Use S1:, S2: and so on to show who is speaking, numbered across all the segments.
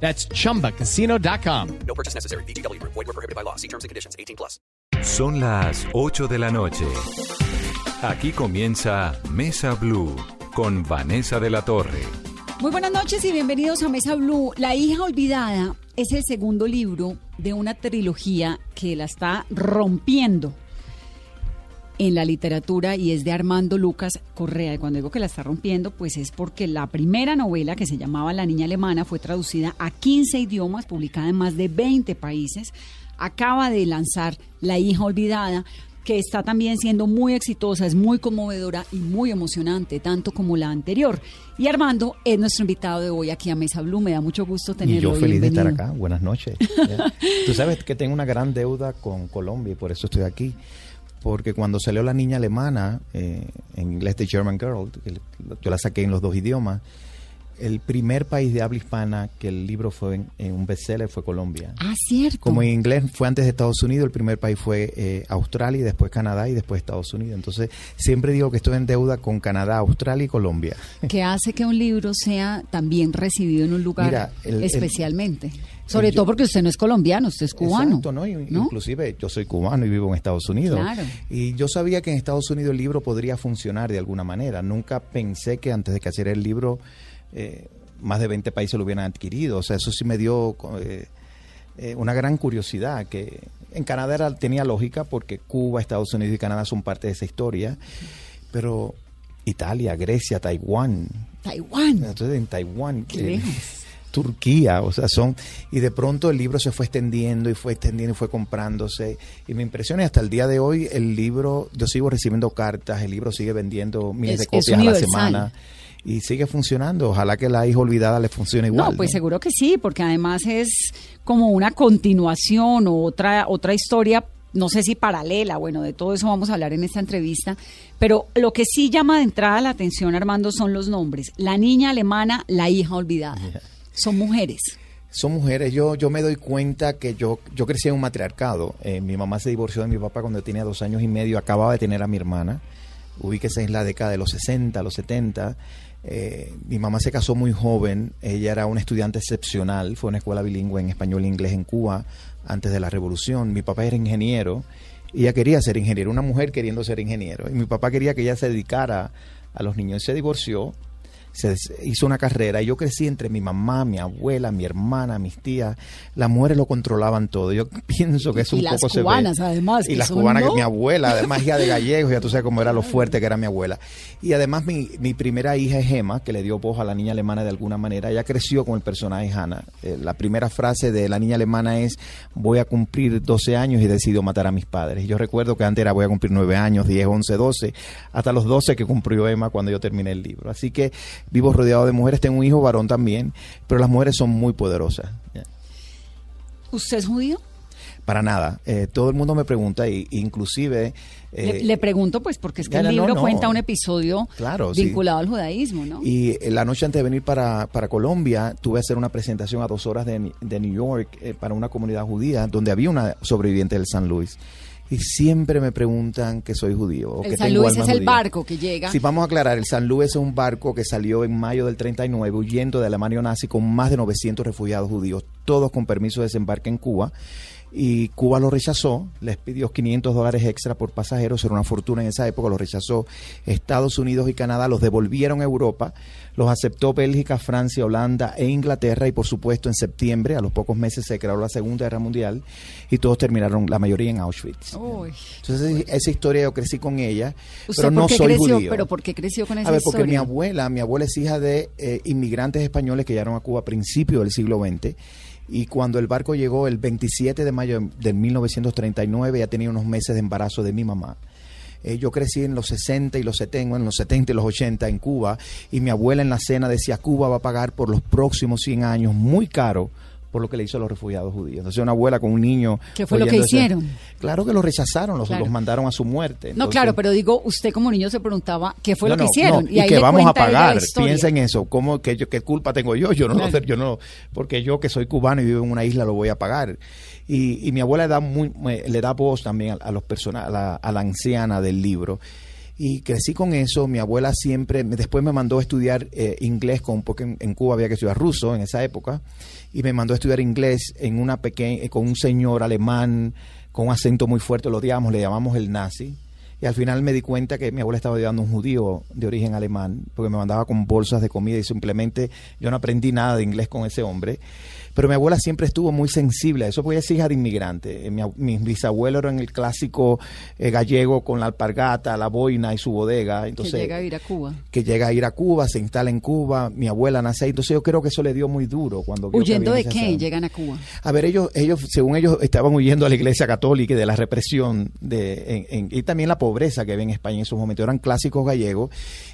S1: That's chumbacasino.com.
S2: No purchase necessary. BGW. Void were prohibited by law. See terms and conditions. 18 plus.
S3: Son las 8 de la noche. Aquí comienza Mesa Blue con Vanessa de la Torre.
S4: Muy buenas noches y bienvenidos a Mesa Blue. La hija olvidada es el segundo libro de una trilogía que la está rompiendo en la literatura y es de Armando Lucas Correa. Y cuando digo que la está rompiendo, pues es porque la primera novela que se llamaba La niña alemana fue traducida a 15 idiomas, publicada en más de 20 países. Acaba de lanzar La hija olvidada que está también siendo muy exitosa, es muy conmovedora y muy emocionante, tanto como la anterior. Y Armando es nuestro invitado de hoy aquí a Mesa Blue. Me da mucho gusto tenerlo.
S5: Y yo feliz de estar acá. Buenas noches. Tú sabes que tengo una gran deuda con Colombia y por eso estoy aquí. Porque cuando salió La Niña Alemana, eh, en inglés The German Girl, yo la saqué en los dos idiomas, el primer país de habla hispana que el libro fue en, en un bestseller fue Colombia.
S4: Ah, cierto.
S5: Como en inglés fue antes de Estados Unidos, el primer país fue eh, Australia y después Canadá y después Estados Unidos. Entonces siempre digo que estoy en deuda con Canadá, Australia y Colombia.
S4: que hace que un libro sea también recibido en un lugar
S5: Mira, el- el-
S4: especialmente. Sobre todo porque usted no es colombiano, usted es cubano.
S5: Exacto, ¿no?
S4: ¿no?
S5: Inclusive yo soy cubano y vivo en Estados Unidos.
S4: Claro.
S5: Y yo sabía que en Estados Unidos el libro podría funcionar de alguna manera. Nunca pensé que antes de que hacer el libro eh, más de 20 países lo hubieran adquirido. O sea, eso sí me dio eh, eh, una gran curiosidad. Que en Canadá era- tenía lógica porque Cuba, Estados Unidos y Canadá son parte de esa historia. Pero Italia, Grecia, Taiwán.
S4: Taiwán.
S5: Entonces en Taiwán.
S4: Qué lejos.
S5: Turquía, o sea, son y de pronto el libro se fue extendiendo y fue extendiendo y fue comprándose y me impresiona y hasta el día de hoy el libro yo sigo recibiendo cartas, el libro sigue vendiendo miles
S4: Es-
S5: de copias a la semana y sigue funcionando, ojalá que la hija olvidada le funcione igual.
S4: no, pues seguro que sí, porque además es como una continuación o otra, otra historia, no sé si paralela, bueno, de todo eso vamos a hablar en esta entrevista, pero lo que sí llama de entrada la atención, Armando, son los nombres. La niña alemana, la hija olvidada. Son mujeres.
S5: Son mujeres, yo, yo me doy cuenta que yo, yo crecí en un matriarcado. Eh, mi mamá se divorció de mi papá cuando tenía dos años y medio, acababa de tener a mi hermana. Ubíquese en la década de los 60, los 70. Eh, mi mamá se casó muy joven, ella era una estudiante excepcional, fue una escuela bilingüe en español e inglés en Cuba antes de la revolución. Mi papá era ingeniero y ella quería ser ingeniero, una mujer queriendo ser ingeniero. Y mi papá quería que ella se dedicara a los niños. Se divorció, se hizo una carrera y yo crecí entre mi mamá, mi abuela, mi hermana, mis tías. Las mujeres lo controlaban todo. Yo pienso que eso
S4: Y
S5: un
S4: las
S5: poco se ve.
S4: cubanas, además,
S5: Y las cubanas,
S4: ¿no?
S5: que mi abuela, además hija de gallegos, ya tú sabes cómo era lo fuerte que era mi abuela. Y además mi, mi primera hija es Gemma, que le dio voz a la niña alemana de alguna manera. Ella creció con el personaje Hannah. Eh, la primera frase de la niña alemana es, voy a cumplir 12 años y decido matar a mis padres. Y yo recuerdo que antes era voy a cumplir 9 años, 10, 11, 12, hasta los 12 que cumplió Emma cuando yo terminé el libro. Así que vivo rodeado de mujeres, tengo un hijo varón también, pero las mujeres son muy poderosas.
S4: ¿Usted es judío?
S5: Para nada. Eh, todo el mundo me pregunta, y, inclusive...
S4: Le,
S5: eh,
S4: le pregunto, pues, porque es que el libro
S5: no.
S4: cuenta un episodio
S5: Claro, sí.
S4: vinculado al judaísmo, ¿no?
S5: Y eh, la noche antes de venir para, para Colombia, tuve a hacer una presentación a dos horas de, de New York eh, para una comunidad judía, donde había una sobreviviente del San Luis. Y siempre me preguntan que soy judío. O
S4: el
S5: que
S4: San
S5: tengo
S4: Luis es el
S5: judía.
S4: barco que llega.
S5: Sí, vamos a aclarar, el San Luis es un barco que salió en mayo del 39 huyendo de Alemania nazi con más de 900 refugiados judíos, todos con permiso de desembarque en Cuba. Y Cuba lo rechazó, les pidió 500 dólares extra por pasajeros, era una fortuna en esa época, lo rechazó Estados Unidos y Canadá, los devolvieron a Europa, los aceptó Bélgica, Francia, Holanda e Inglaterra y por supuesto en septiembre, a los pocos meses se creó la Segunda Guerra Mundial y todos terminaron, la mayoría en Auschwitz.
S4: Uy.
S5: Entonces esa historia yo crecí con ella,
S4: ¿Usted
S5: pero no soy
S4: creció?
S5: judío.
S4: ¿Pero por qué creció con esa
S5: A ver, porque mi abuela, mi abuela es hija de eh, inmigrantes españoles que llegaron a Cuba a principios del siglo XX. Y cuando el barco llegó el 27 de mayo de- de 1939, ya tenía unos meses de embarazo de mi mamá. Eh, yo crecí en los 60 y los 70, en los 70 y los 80 en Cuba, y mi abuela en la cena decía, Cuba va a pagar por los próximos 100 años muy caro por lo que le hizo a los refugiados judíos. Entonces una abuela con un niño...
S4: ¿Qué fue lo que
S5: ese-
S4: hicieron?
S5: Claro que los rechazaron, los,
S4: Claro.
S5: los mandaron a su muerte.
S4: No, claro, pero digo, usted como niño se preguntaba qué fue
S5: no,
S4: lo que
S5: no,
S4: hicieron.
S5: no,
S4: y ahí
S5: que vamos a pagar. Piensa en eso. ¿Cómo, yo, ¿Qué culpa tengo yo? Yo no,
S4: Claro.
S5: lo, yo no, porque yo que soy cubano y vivo en una isla lo voy a pagar. Y, y mi abuela da muy, le da voz también a, a los persona, a, la, a la anciana del libro. Y crecí con eso. Mi abuela siempre, después me mandó a estudiar eh, inglés, con, porque en, en Cuba había que estudiar ruso en esa época. Y me mandó a estudiar inglés en una pequeña, con un señor alemán con un acento muy fuerte, lo odiamos, le llamamos el nazi. Y al final me di cuenta que mi abuela estaba ayudando a un judío de origen alemán, porque me mandaba con bolsas de comida y simplemente yo no aprendí nada de inglés con ese hombre. Pero mi abuela siempre estuvo muy sensible a eso, porque ella es hija de inmigrante. Eh, Mi, mis bisabuelos eran el clásico eh, gallego con la alpargata, la boina y su bodega. Entonces,
S4: que llega a ir a Cuba.
S5: que llega a ir a Cuba, se instala en Cuba, mi abuela nace ahí. Entonces yo creo que eso le dio muy duro cuando que
S4: ¿Huyendo de qué? Llegan a Cuba.
S5: A ver, ellos, ellos, según ellos, estaban huyendo a la iglesia católica y de la represión de, en- en- y también la pobreza que había en España en esos momentos. Eran clásicos gallegos.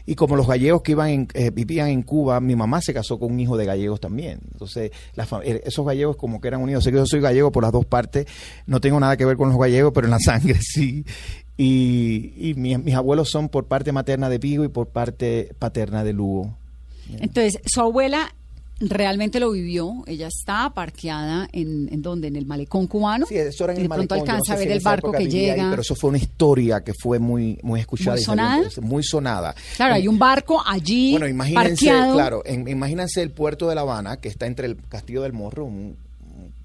S5: Y como los gallegos que iban en- eh, vivían en Cuba, mi mamá se casó con un hijo de gallegos también. Entonces, la fa- eh, esos gallegos como que eran unidos. Sé que yo soy gallego por las dos partes. No tengo nada que ver con los gallegos, pero en la sangre sí. Y, y mi- mis abuelos son por parte materna de Vigo y por parte paterna de Lugo.
S4: Entonces, su abuela realmente lo vivió. Ella está parqueada en, en donde, en el malecón cubano.
S5: Sí, eso era en
S4: y
S5: el
S4: de pronto.
S5: Yo no
S4: alcanza
S5: sé
S4: a ver el barco que
S5: ahí,
S4: llega.
S5: pero eso fue una historia que fue muy, muy escuchada.
S4: ¿Muy
S5: y
S4: sonada?
S5: Muy sonada.
S4: Claro, hay un barco allí
S5: Bueno, imagínense,
S4: parqueado.
S5: claro, en- imagínense el puerto de La Habana, que está entre el Castillo del Morro, un,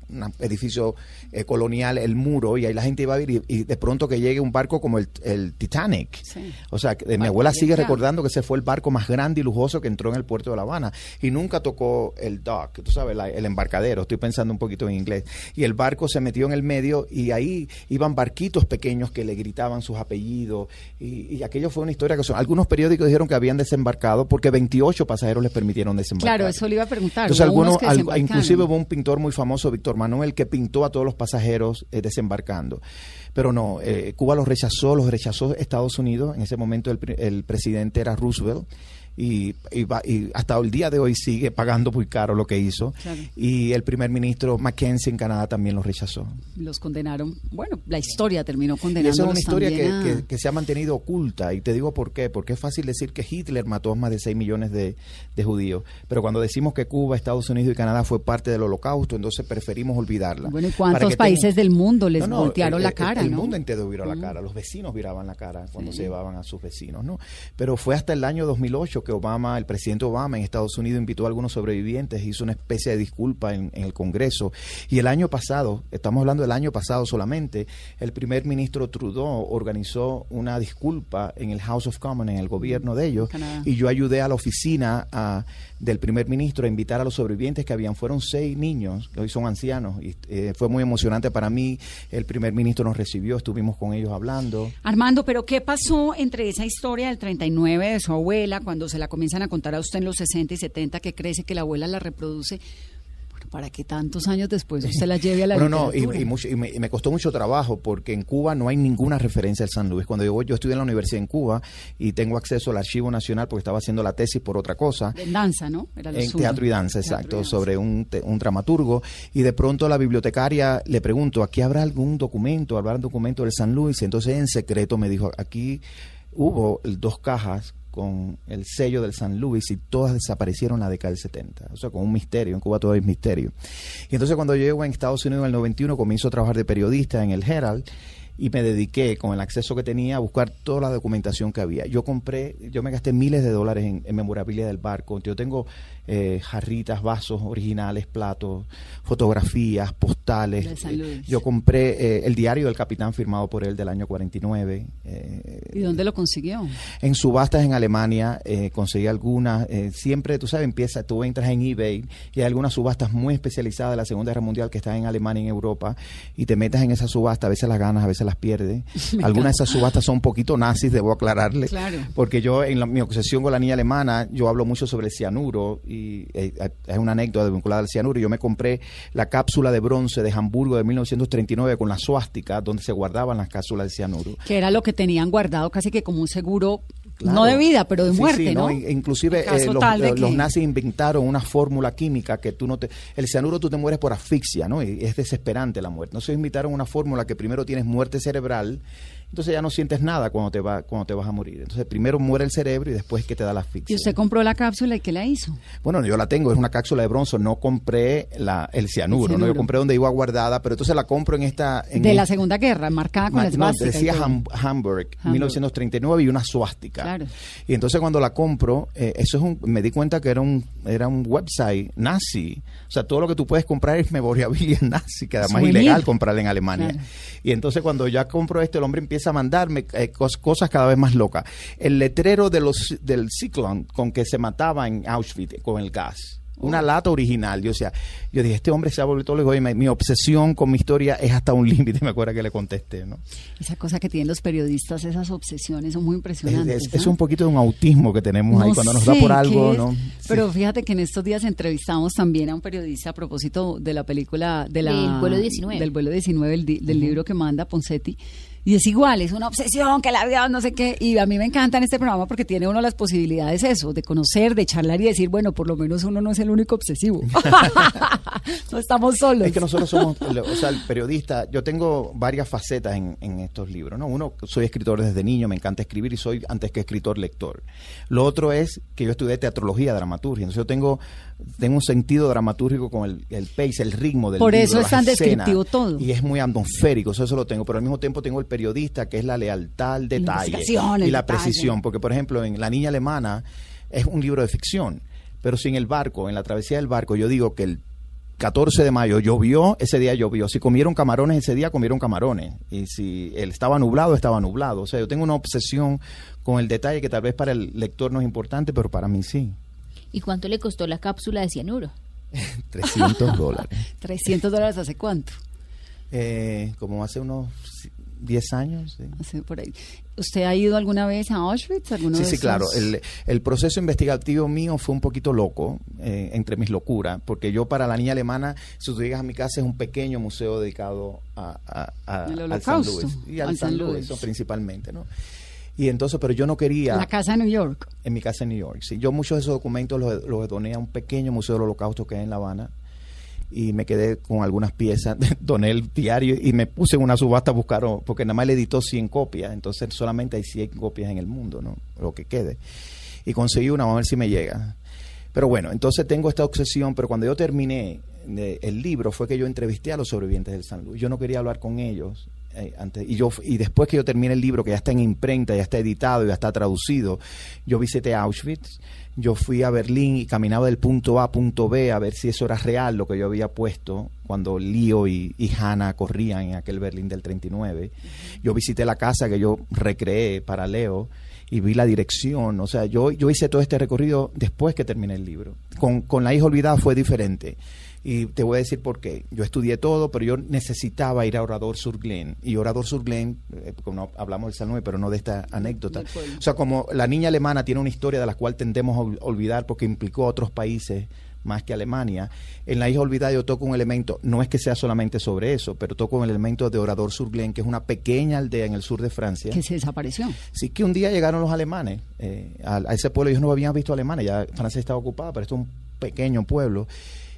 S5: un edificio eh, colonial, el muro, y ahí la gente iba a ir, y, y de pronto que llegue un barco como el, el Titanic.
S4: Sí.
S5: O sea, que, mi abuela sigue recordando que ese fue el barco más grande y lujoso que entró en el puerto de La Habana, y nunca tocó el dock, tú sabes, la- el embarcadero, estoy pensando un poquito en inglés, y el barco se metió en el medio, y ahí iban barquitos pequeños que le gritaban sus apellidos, y, y aquello fue una historia que son, algunos periódicos dijeron que habían desembarcado porque 28 pasajeros les permitieron desembarcar.
S4: Claro, eso le iba a preguntar.
S5: Entonces algunos, al- inclusive hubo un pintor muy famoso, Víctor Manuel, que pintó a todos los pasajeros eh, desembarcando. Pero no, eh, Cuba los rechazó, los rechazó Estados Unidos. En ese momento el, el presidente era Roosevelt. Y, y va- y hasta el día de hoy sigue pagando muy caro lo que hizo.
S4: Claro.
S5: Y el primer ministro Mackenzie en Canadá también los rechazó.
S4: Los condenaron. Bueno, la historia terminó
S5: Y esa es una historia que,
S4: también a-
S5: que- que se ha mantenido oculta y te digo por qué, porque es fácil decir que Hitler mató a más de 6 millones de, de judíos, pero cuando decimos que Cuba, Estados Unidos y Canadá fue parte del holocausto, entonces preferimos olvidarla.
S4: Bueno, ¿y cuántos países
S5: tenga-
S4: del mundo les
S5: No, no,
S4: voltearon
S5: el-
S4: la cara,
S5: El
S4: no?
S5: mundo entero viró la
S4: Mm.
S5: cara, los vecinos viraban la cara cuando se llevaban a sus vecinos, ¿no? Pero fue hasta el año 2008 que Obama, el presidente Obama en Estados Unidos invitó a algunos sobrevivientes, hizo una especie de disculpa en, en el Congreso. Y el año pasado, estamos hablando del año pasado solamente, el primer ministro Trudeau organizó una disculpa en el House of Commons, en el gobierno de ellos,
S4: Canadá.
S5: y yo ayudé a la oficina a- del primer ministro a invitar a los sobrevivientes que habían. Fueron seis niños, que hoy son ancianos, y eh, fue muy emocionante para mí. El primer ministro nos recibió, estuvimos con ellos hablando.
S4: Armando, pero ¿qué pasó entre esa historia del 39 de su abuela, cuando se la comienzan a contar a usted en los 60 y 70, que crece, que la abuela la reproduce? Bueno, ¿para que tantos años después usted la lleve a la
S5: Bueno, no, y, y mucho- y me, y me costó mucho trabajo porque en Cuba no hay ninguna referencia al San Luis. Cuando yo, yo estudié en la universidad en Cuba y tengo acceso al archivo nacional porque estaba haciendo la tesis por otra cosa.
S4: En danza, ¿no? Era
S5: En teatro y danza,
S4: Teatro
S5: exacto,
S4: danza.
S5: sobre un, te- un dramaturgo. Y de pronto la bibliotecaria le pregunto, ¿aquí habrá algún documento? ¿Habrá un documento del San Luis? Entonces en secreto me dijo, aquí hubo dos cajas con el sello del San Luis y todas desaparecieron en la década del 70. O sea, con un misterio. En Cuba todo es misterio. Y entonces cuando llego en Estados Unidos en el 91 comienzo a trabajar de periodista en el Herald y me dediqué con el acceso que tenía a buscar toda la documentación que había. Yo compré, yo me gasté miles de dólares en, en memorabilia del barco. Yo tengo eh, jarritas, vasos originales, platos, fotografías, postales. Eh, yo compré eh, el diario del capitán firmado por él del año 49. eh,
S4: ¿Y dónde lo consiguió?
S5: en subastas en Alemania eh, conseguí algunas. eh, siempre, tú sabes, empieza, tú entras en eBay y hay algunas subastas muy especializadas de la Segunda Guerra Mundial que están en Alemania y en Europa y te metes en esa subasta, a veces las ganas, a veces las pierdes.
S4: Me
S5: Algunas
S4: encanta.
S5: de esas subastas son un poquito nazis, debo aclararle.
S4: Claro.
S5: Porque yo, en la- mi obsesión con la niña alemana, yo hablo mucho sobre el cianuro y eh, es una anécdota vinculada al cianuro. Yo me compré la cápsula de bronce de Hamburgo de 1939 con la suástica donde se guardaban las cápsulas de cianuro.
S4: Que era lo que tenían guardado casi que como un seguro No de vida, pero de muerte,
S5: sí,
S4: ¿no?
S5: in- Inclusive eh, los, eh, los nazis inventaron una fórmula química que tú no te... El cianuro tú te mueres por asfixia, ¿no? Y es desesperante la muerte. Entonces inventaron una fórmula que primero tienes muerte cerebral, entonces ya no sientes nada cuando te, va, cuando te vas a morir. Entonces primero muere el cerebro y después que te da la asfixia.
S4: Y usted compró la cápsula y qué la hizo.
S5: Bueno, yo la tengo, es una cápsula de bronzo, no compré la, el cianuro,
S4: El
S5: ¿no? Yo compré donde iba guardada, pero entonces la compro en esta... En
S4: de la Segunda Guerra, marcada con
S5: Ma-
S4: la
S5: no,
S4: esvástica y
S5: decía. Ham- Hamburg,
S4: Hamburg.
S5: 1939 y una suástica.
S4: Claro.
S5: Y entonces cuando la compro, eh, eso es un, me di cuenta que era un, era un website nazi. O sea, todo lo que tú puedes comprar es memorabilia nazi, que además es ilegal comprarla en Alemania.
S4: Claro.
S5: Y entonces cuando ya compro este, el hombre empieza a mandarme eh, cos- cosas cada vez más locas. El letrero de los, del Ciclón con que se mataba en Auschwitz con el gas. Una lata original. Yo, o sea, yo dije, este hombre se ha vuelto loco. Y me- mi obsesión con mi historia es hasta un límite. Me acuerdo que le contesté, ¿no?
S4: Esa cosa que tienen los periodistas, esas obsesiones son muy
S5: Es,
S4: impresionantes.
S5: es- es
S4: ¿ah?
S5: un poquito de un autismo que tenemos ahí
S4: No
S5: cuando nos da por algo,
S4: es,
S5: ¿no?
S4: Pero
S5: Sí.
S4: fíjate que en estos días entrevistamos también a un periodista a propósito de la película de la,
S6: Del vuelo 19.
S4: Del vuelo 19, el del libro que manda Poncetti. Y es igual, es una obsesión que la vida no sé qué. Y a mí me encanta en este programa porque tiene uno las posibilidades eso, de conocer, de charlar y decir, bueno, por lo menos uno no es el único obsesivo. no estamos solos.
S5: Es que nosotros somos, o sea, el periodista, yo tengo varias facetas en, en estos libros, ¿no? Uno, soy escritor desde niño, me encanta escribir y soy antes que escritor lector. Lo otro es que yo estudié teatrología, dramaturgia, entonces yo tengo, tengo un sentido dramatúrgico con el, el pace, el ritmo del
S4: Por
S5: libro,
S4: eso es tan descriptivo todo.
S5: Y es muy atmosférico, eso, eso lo tengo, pero al mismo tiempo tengo el periodista que es la lealtad al detalle
S4: el
S5: y la precisión, porque por ejemplo en La Niña Alemana es un libro de ficción, pero sin el barco, en la travesía del barco, yo digo que el 14 de mayo llovió, ese día llovió. Si comieron camarones ese día, comieron camarones. Y si él estaba nublado, estaba nublado. O sea, yo tengo una obsesión con el detalle que tal vez para el lector no es importante, pero para mí sí.
S6: ¿Y cuánto le costó la cápsula de cianuro?
S5: 300 dólares.
S4: 300 dólares hace cuánto?
S5: Eh, como hace unos 10 años. sí.
S4: Hace por ahí. ¿Usted ha ido alguna vez a Auschwitz? ¿Alguno
S5: Sí,
S4: de
S5: sí,
S4: esos?
S5: claro. El, el proceso investigativo mío fue un poquito loco, eh, entre mis locuras, porque yo para la niña alemana, si tú llegas a mi casa, es un pequeño museo dedicado a, a- a-
S4: Al
S5: San
S4: Holocausto,
S5: Luis. Y al,
S4: al
S5: San Luis,
S4: Luis.
S5: principalmente, ¿no? Y entonces, pero yo no quería...
S4: La casa de New York.
S5: En mi casa en New York, sí. Yo muchos de esos documentos los, los doné a un pequeño museo del holocausto que hay en La Habana y me quedé con algunas piezas, doné el diario y me puse en una subasta a buscar, porque nada más le editó 100 copias, entonces solamente hay 100 copias en el mundo, ¿no? Lo que quede. Y conseguí una, vamos a ver si me llega. Pero bueno, entonces tengo esta obsesión, pero cuando yo terminé el libro fue que yo entrevisté a los sobrevivientes del San Luis. Yo no quería hablar con ellos. Eh, y yo y después que yo terminé el libro, que ya está en imprenta, ya está editado, ya está traducido, yo visité Auschwitz, yo fui a Berlín y caminaba del punto A a punto B a ver si eso era real lo que yo había puesto cuando Lío y, y Hannah corrían en aquel Berlín del 39. Yo visité la casa que yo recreé para Leo y vi la dirección. O sea, yo, yo hice todo este recorrido después que terminé el libro. Con, con La hija olvidada fue diferente. Y te voy a decir por qué. Yo estudié todo, pero yo necesitaba ir a Orador sur Glen. Y Orador sur Glen, eh, como hablamos del Luis, pero no de esta anécdota. O sea, como la niña alemana tiene una historia de la cual tendemos a ol- olvidar porque implicó a otros países más que Alemania. En La hija olvidada yo toco un elemento, no es que sea solamente sobre eso, pero toco un elemento de Orador sur Glen, que es una pequeña aldea en el sur de Francia.
S4: Que se desapareció.
S5: Sí, que un día llegaron los alemanes eh, a, a ese pueblo. Ellos no habían visto alemanes, ya Francia estaba ocupada, pero esto es un pequeño pueblo.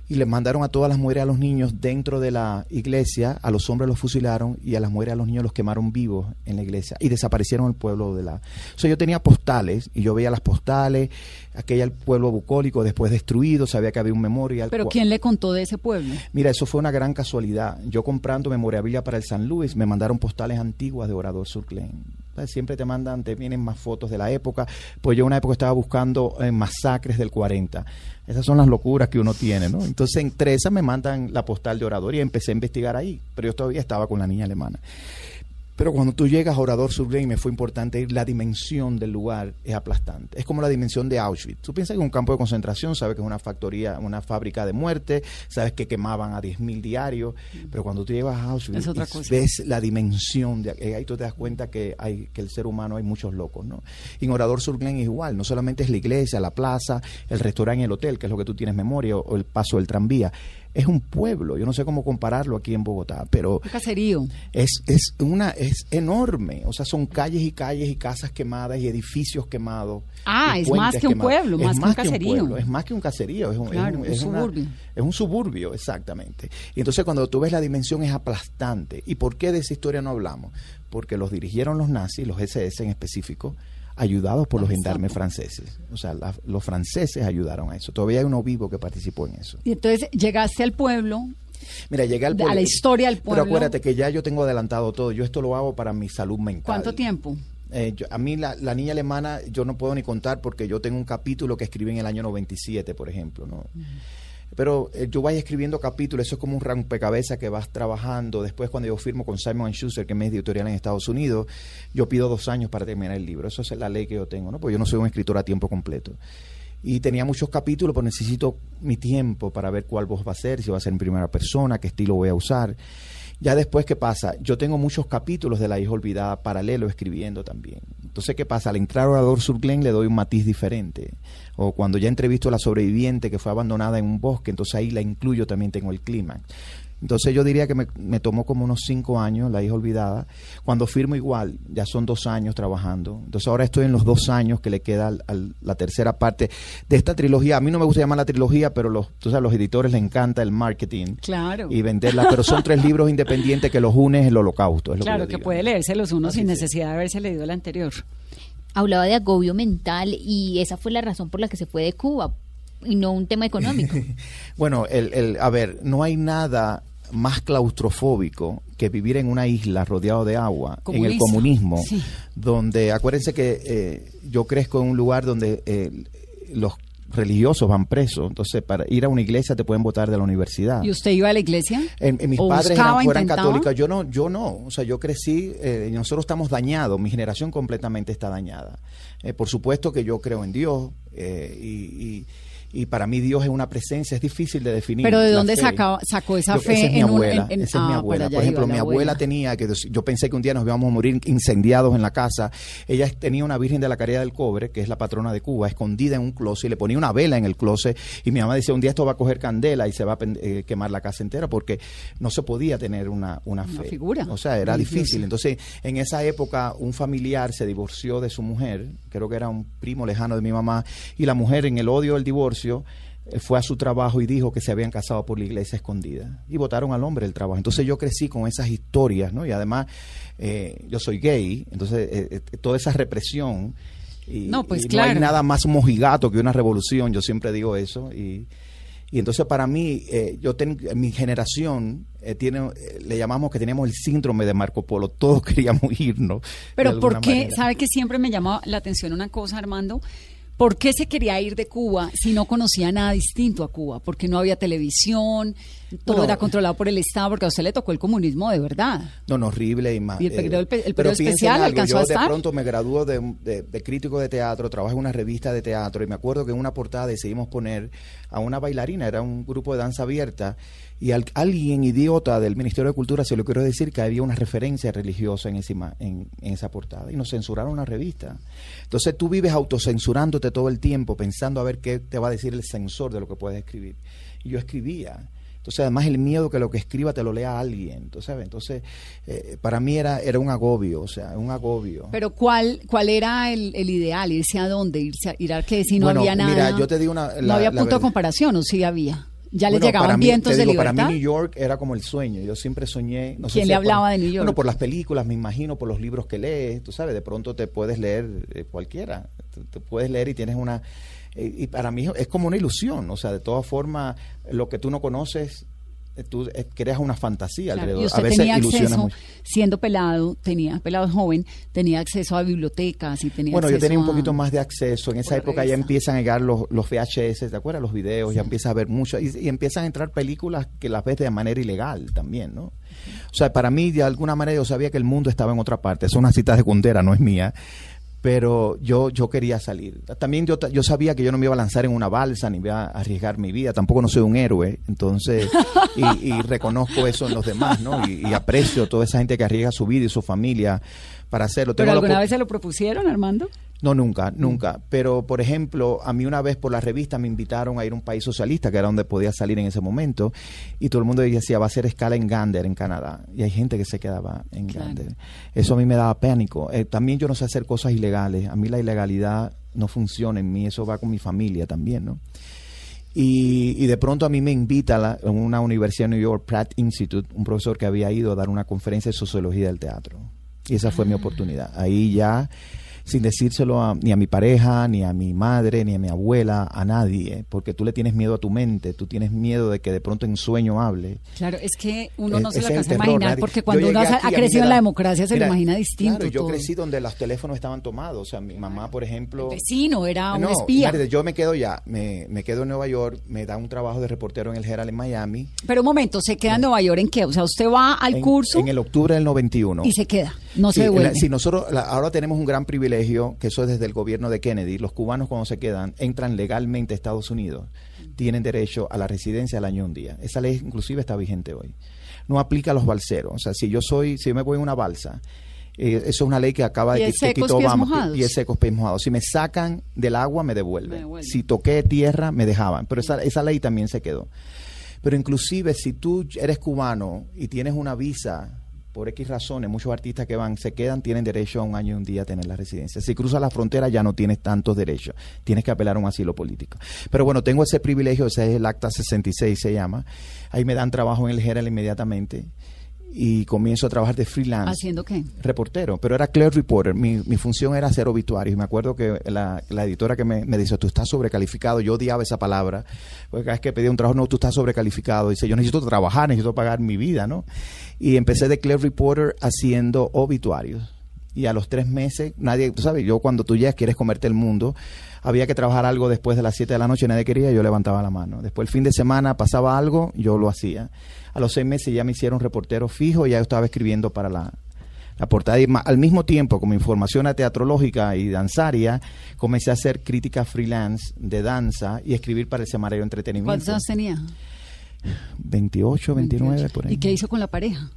S5: Y les mandaron a todas las mujeres a los niños dentro de la iglesia, a los hombres los fusilaron y a las mujeres a los niños los quemaron vivos en la iglesia y desaparecieron el pueblo de la... O sea, yo tenía postales y yo veía las postales, aquel pueblo bucólico después destruido, sabía que había un memorial.
S4: Pero ¿quién le contó de ese pueblo?
S5: Mira, eso fue una gran casualidad. Yo comprando memorabilia para el San Luis, me mandaron postales antiguas de Orador sur Glen. ¿Sabes? Siempre te mandan, te vienen más fotos de la época. Pues yo una época estaba buscando eh, masacres del 40. Esas son las locuras que uno tiene, ¿no? Entonces, entre esas me mandan la postal de Orador y empecé a investigar ahí. Pero yo todavía estaba con la niña alemana. Pero cuando tú llegas a Orador sur Glen, me fue importante ir, la dimensión del lugar es aplastante. Es como la dimensión de Auschwitz. Tú piensas que es un campo de concentración, sabes que es una factoría, una fábrica de muerte, sabes que quemaban a 10.000 diarios, pero cuando tú llegas a Auschwitz
S4: Es otra cosa.
S5: ves la dimensión, de, eh, ahí tú te das cuenta que hay que el ser humano hay muchos locos, ¿no? Y en Orador sur Glen es igual, no solamente es la iglesia, la plaza, el restaurante y el hotel, que es lo que tú tienes memoria, o, o el paso del tranvía. Es un pueblo. Yo no sé cómo compararlo aquí en Bogotá, pero
S4: Un caserío.
S5: es, es una es enorme. O sea, son calles y calles y casas quemadas y edificios quemados.
S4: Ah, es más que un pueblo,
S5: Es
S4: más que un caserío.
S5: pueblo, es más que un caserío. Es un, es
S4: Claro,
S5: un-
S4: un
S5: es una-
S4: suburbio.
S5: es un suburbio, exactamente. Y entonces cuando tú ves la dimensión es aplastante. ¿Y por qué de esa historia no hablamos? Porque los dirigieron los nazis, los SS en específico, ayudados por los gendarmes franceses. O sea, la- los franceses ayudaron a eso. Todavía hay uno vivo que participó en eso.
S4: Y entonces llegaste al pueblo,
S5: Mira, llegué al
S4: A
S5: pueblo.
S4: la historia del pueblo.
S5: Pero acuérdate que ya yo tengo adelantado todo. Yo esto lo hago para mi salud mental.
S4: ¿cuánto tiempo?
S5: Eh, yo- a mí la, la niña alemana yo no puedo ni contar porque yo tengo un capítulo que escribí en el año 97, por ejemplo, ¿no? Pero eh, yo vaya escribiendo capítulos, eso es como un rompecabezas que vas trabajando. Después cuando yo firmo con Simon Schuster, que es editorial en Estados Unidos, yo pido dos años para terminar el libro. Eso es la ley que yo tengo, ¿no? Porque yo no soy un escritor a tiempo completo. Y tenía muchos capítulos, pero necesito mi tiempo para ver cuál voz va a ser, si va a ser en primera persona, qué estilo voy a usar. Ya después, ¿qué pasa? Yo tengo muchos capítulos de La hija olvidada paralelo escribiendo también. Entonces, ¿qué pasa? Al entrar a Orador Sur Glen le doy un matiz diferente. O cuando ya entrevisto a la sobreviviente que fue abandonada en un bosque, entonces ahí la incluyo, también tengo el clima. Entonces yo diría que me, me tomó como unos cinco años, La hija olvidada. Cuando firmo igual, ya son dos años trabajando. Entonces ahora estoy en los dos años que le queda al- al- la tercera parte de esta trilogía. A mí no me gusta llamar la trilogía, pero los, tú sabes, los editores les encanta el marketing
S4: Claro.
S5: y venderla. Pero son tres libros independientes que los une el holocausto. Es lo
S4: Claro, que puede leerse los unos
S5: Así
S4: sin
S5: es.
S4: necesidad de haberse leído el anterior.
S6: Hablaba de agobio mental y esa fue la razón por la que se fue de Cuba y no un tema económico.
S5: Bueno, el, el, a ver, no hay nada más claustrofóbico que vivir en una isla rodeado de agua, en el comunismo,
S4: Sí.
S5: donde, acuérdense que eh, yo crezco en un lugar donde eh, los religiosos van presos, entonces para ir a una iglesia te pueden votar de la universidad.
S4: ¿Y usted iba a la iglesia?
S5: En, en mis
S4: ¿O
S5: padres
S4: buscaba,
S5: eran, católicos, yo no, yo no, o sea, yo crecí, eh, nosotros estamos dañados, mi generación completamente está dañada. Eh, por supuesto que yo creo en Dios eh, y, y- y para mí Dios es una presencia, es difícil de definir.
S4: Pero ¿de dónde sacaba- sacó esa
S5: Yo-
S4: fe
S5: Esa es mi
S4: en un-
S5: abuela,
S4: en- en-
S5: esa es mi
S4: ah,
S5: abuela. Por ejemplo, mi abuela
S4: abuela.
S5: tenía, que yo pensé que un día nos íbamos a morir incendiados en la casa. Ella tenía una Virgen de la Caridad del Cobre, que es la patrona de Cuba, escondida en un closet y le ponía una vela en el closet. Y mi mamá decía, un día esto va a coger candela y se va a eh, quemar la casa entera porque no se podía tener una, una,
S4: Una
S5: fe.
S4: figura
S5: O sea, era difícil. Entonces, en esa época, un familiar se divorció de su mujer, creo que era un primo lejano de mi mamá, y la mujer, en el odio del divorcio, eh, fue a su trabajo y dijo que se habían casado por la iglesia escondida. Y votaron al hombre del trabajo. Entonces yo crecí con esas historias, ¿no? Y además, eh, yo soy gay, entonces eh, toda esa represión. Y,
S4: No, pues
S5: y no
S4: claro.
S5: hay nada más mojigato que una revolución, yo siempre digo eso. Y, y entonces para mí, eh, yo ten- mi generación eh, tiene, eh, le llamamos que teníamos el síndrome de Marco Polo, todos queríamos irnos.
S4: Pero ¿por qué? ¿Sabe que siempre me llama la atención una cosa, Armando? ¿Por qué se quería ir de Cuba si no conocía nada distinto a Cuba? Porque no había televisión, todo era controlado por el Estado, porque a usted le tocó el comunismo de verdad.
S5: No, no, horrible y más.
S4: Y el periodo- el pe- el periodo
S5: piensen
S4: especial
S5: algo,
S4: alcanzó
S5: yo
S4: a
S5: de
S4: estar.
S5: pronto me graduó de, de- de crítico de teatro, trabajo en una revista de teatro y me acuerdo que en una portada decidimos poner a una bailarina, era un grupo de danza abierta y al- alguien idiota del Ministerio de Cultura se lo quiero decir que había una referencia religiosa en, esa ima- en, en esa portada y nos censuraron la revista. Entonces tú vives autocensurándote todo el tiempo pensando a ver qué te va a decir el censor de lo que puedes escribir. Y yo escribía. Entonces, además, el miedo que lo que escriba te lo lea alguien. ¿tú sabes? Entonces, eh, para mí era, era un agobio, o sea, un agobio.
S4: Pero ¿cuál cuál era el, el ideal? ¿Irse a dónde? ¿Irse a, ir a qué? Si no
S5: Bueno,
S4: había nada.
S5: mira, yo te digo una-
S4: no
S5: la-
S4: había
S5: la
S4: punto de
S5: verdad.
S4: comparación, ¿o sí había? ¿Ya les
S5: Bueno,
S4: llegaban
S5: para mí,
S4: vientos
S5: te
S4: de
S5: digo,
S4: libertad?
S5: Para mí New York era como el sueño. Yo siempre soñé. No sé
S4: ¿Quién
S5: si
S4: le
S5: es por-
S4: hablaba de New York?
S5: Bueno, por las películas, me imagino, por los libros que lees. Tú sabes, de pronto te puedes leer eh, cualquiera. Tú, tú puedes leer y tienes una... eh, y para mí es como una ilusión. O sea, de todas formas, lo que tú no conoces, eh, tú eh, creas una fantasía
S4: Claro,
S5: alrededor.
S4: y usted
S5: a veces
S4: tenía acceso,
S5: mucho.
S4: siendo pelado, tenía pelado joven, tenía acceso a bibliotecas y tenía
S5: Bueno, yo tenía un
S4: a-
S5: poquito más de acceso. En esa época ya empiezan a llegar los, los VHS, ¿te acuerdas? Los videos, ya empiezas a ver mucho. Y, y empiezan a entrar películas que las ves de manera ilegal también, ¿no? O sea, para mí, de alguna manera, yo sabía que el mundo estaba en otra parte. Es una cita secundera, no es mía. Pero yo, yo quería salir. También yo, yo sabía que yo no me iba a lanzar en una balsa ni iba a arriesgar mi vida. Tampoco no soy un héroe. Entonces, y, y reconozco eso en los demás, ¿no? Y, y aprecio toda esa gente que arriesga su vida y su familia para hacerlo.
S4: ¿Pero
S5: Tengo
S4: alguna vez se lo propusieron, Armando?
S5: No, nunca, nunca. Pero, por ejemplo, a mí una vez por la revista me invitaron a ir a un país socialista, que era donde podía salir en ese momento, y todo el mundo decía, va a hacer escala en Gander, en Canadá. Y hay gente que se quedaba en
S4: Claro.
S5: Gander. Eso a mí me daba pánico. Eh, también yo no sé hacer cosas ilegales. A mí la ilegalidad no funciona en mí, eso va con mi familia también, ¿no? Y, y de pronto a mí me invita a, la- a una universidad de New York, Pratt Institute, un profesor que había ido a dar una conferencia de sociología del teatro. Y esa fue mi oportunidad. Ahí ya, sin decírselo a- ni a mi pareja, ni a mi madre, ni a mi abuela, a nadie, porque tú le tienes miedo a tu mente, tú tienes miedo de que de pronto en sueño hable.
S4: Claro, es que uno
S5: Eh,
S4: no se lo alcanza a imaginar
S5: nadie-
S4: porque cuando uno
S5: aquí,
S4: ha crecido en la democracia se
S5: Mira,
S4: lo imagina distinto.
S5: Claro, yo
S4: todo.
S5: crecí donde los teléfonos estaban tomados. O sea, mi mamá, por ejemplo...
S4: El vecino era un espía.
S5: Yo me quedo ya, me, me quedo en Nueva York, me da un trabajo de reportero en el Herald en Miami.
S4: Pero un momento, ¿se queda en Nueva York en qué? O sea, usted va al
S5: en,
S4: curso
S5: En el octubre del 91.
S4: y se queda, no
S5: Sí,
S4: se devuelve.
S5: la- sí, nosotros la- ahora tenemos un gran privilegio, que eso es desde el gobierno de Kennedy. Los cubanos cuando se quedan, entran legalmente a Estados Unidos, tienen derecho a la residencia al año un día. Esa ley inclusive está vigente hoy. No aplica a los balseros. O sea, si yo soy, si yo me voy en una balsa, eh, eso es una ley que acaba de
S4: ¿Y es
S5: que- quitó
S4: pies
S5: Obama.
S4: mojados?
S5: Y es secos pies mojados. Si me sacan del agua, me devuelven.
S4: Me devuelven.
S5: Si toqué tierra, me dejaban. Pero esa, esa ley también se quedó. Pero inclusive si tú eres cubano y tienes una visa, por X razones, muchos artistas que van, se quedan, tienen derecho a un año y un día a tener la residencia. Si cruzas la frontera ya no tienes tantos derechos, tienes que apelar a un asilo político. Pero bueno, tengo ese privilegio, ese es el Acta 66 se llama. Ahí me dan trabajo en el Herald inmediatamente y comienzo a trabajar de freelance
S4: ¿Haciendo qué?
S5: reportero, pero era clear reporter. Mi, mi función era hacer obituarios. Me acuerdo que la, la editora que me, me dice, tú estás sobrecalificado. Yo odiaba esa palabra. Porque cada vez que pedía un trabajo, no, tú estás sobrecalificado. Dice, yo necesito trabajar, necesito pagar mi vida, ¿no? Y empecé de clear reporter haciendo obituarios. Y a los tres meses, nadie, tú sabes, yo cuando tú llegas quieres comerte el mundo, había que trabajar algo después de las 7 de la noche, nadie quería, yo levantaba la mano. Después el fin de semana pasaba algo, yo lo hacía. A los seis meses ya me hicieron reportero fijo y ya yo estaba escribiendo para la, la portada. Y al mismo tiempo, como información teatrológica y danzaria, comencé a hacer crítica freelance de danza y escribir para el semanario entretenimiento.
S4: ¿Cuántos años tenía?
S5: 28, 29, por ahí.
S4: ¿Y qué hizo con la pareja?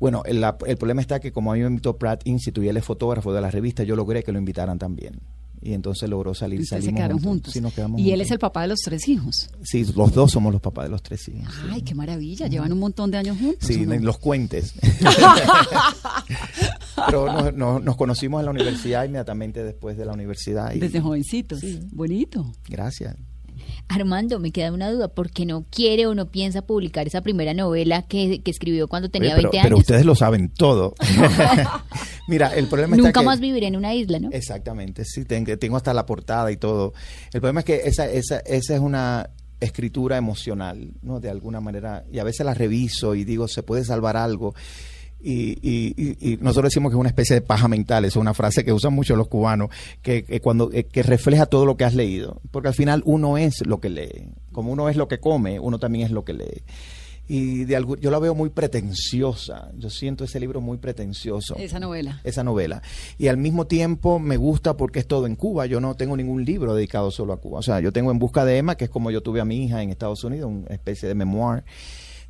S5: Bueno, el, la- el problema está que como a mí me invitó Pratt Institute y él es fotógrafo de la revista, yo logré que lo invitaran también. Y entonces logró salir,
S4: Ustedes se quedaron juntos.
S5: Sí, nos quedamos
S4: y él es el papá de los tres hijos.
S5: Sí, los dos somos los papás de los tres hijos. sí.
S4: Ay, qué maravilla. Llevan un montón de años juntos.
S5: Sí, los cuentes. Pero nos, nos- nos conocimos en la universidad inmediatamente después de la universidad. Y,
S4: Desde jovencitos. Bonito.
S5: Gracias.
S6: Armando, me queda una duda, ¿por qué no quiere o no piensa publicar esa primera novela que, que escribió cuando tenía
S5: Oye, pero,
S6: 20
S5: pero
S6: años?
S5: ustedes lo saben todo. Mira, el problema está
S6: Nunca
S5: que...
S6: más viviré en una isla, ¿no?
S5: Exactamente, sí, tengo, tengo hasta la portada y todo. El problema es que esa, esa, esa es una escritura emocional, ¿no? De alguna manera, y a veces la reviso y digo, se puede salvar algo. Y, y- y- nosotros decimos que es una especie de paja mental, es una frase que usan mucho los cubanos, que, que cuando eh, que refleja todo lo que has leído, porque al final uno es lo que lee, como uno es lo que come, uno también es lo que lee. Y de algún- yo la veo muy pretenciosa, yo siento ese libro muy pretencioso
S4: Esa novela.
S5: esa novela. Y al mismo tiempo me gusta porque es todo en Cuba. Yo no tengo ningún libro dedicado solo a Cuba. O sea, yo tengo En Busca de Emma, que es como yo tuve a mi hija en Estados Unidos, una especie de memoir.